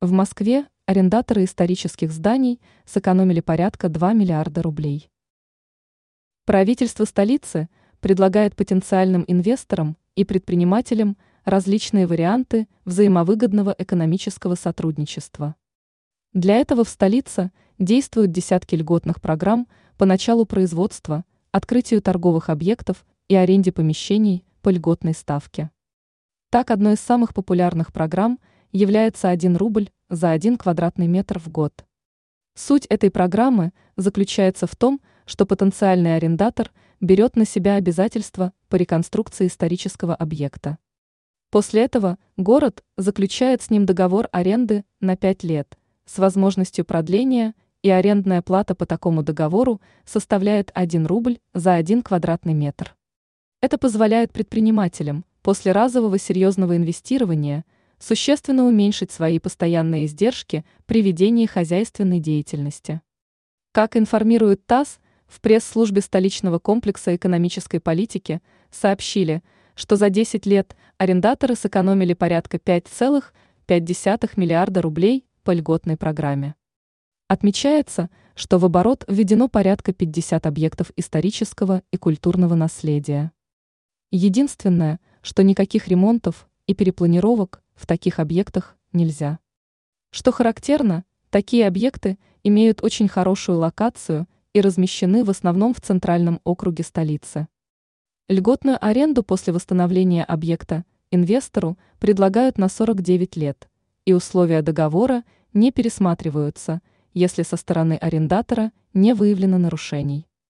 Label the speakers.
Speaker 1: В Москве арендаторы исторических зданий сэкономили порядка 2 миллиарда рублей. Правительство столицы предлагает потенциальным инвесторам и предпринимателям различные варианты взаимовыгодного экономического сотрудничества. Для этого в столице действуют десятки льготных программ по началу производства, открытию торговых объектов и аренде помещений по льготной ставке. Так, одной из самых популярных программ является 1 рубль за 1 квадратный метр в год. Суть этой программы заключается в том, что потенциальный арендатор берет на себя обязательства по реконструкции исторического объекта. После этого город заключает с ним договор аренды на 5 лет с возможностью продления, и арендная плата по такому договору составляет 1 рубль за 1 квадратный метр. Это позволяет предпринимателям после разового серьезного инвестирования существенно уменьшить свои постоянные издержки при ведении хозяйственной деятельности. Как информирует ТАСС, в пресс-службе столичного комплекса экономической политики сообщили – что за 10 лет арендаторы сэкономили порядка 5,5 миллиарда рублей по льготной программе. Отмечается, что в оборот введено порядка 50 объектов исторического и культурного наследия. Единственное, что никаких ремонтов и перепланировок в таких объектах нельзя. Что характерно, такие объекты имеют очень хорошую локацию и размещены в основном в центральном округе столицы. Льготную аренду после восстановления объекта инвестору предлагают на 49 лет, и условия договора не пересматриваются, если со стороны арендатора не выявлено нарушений.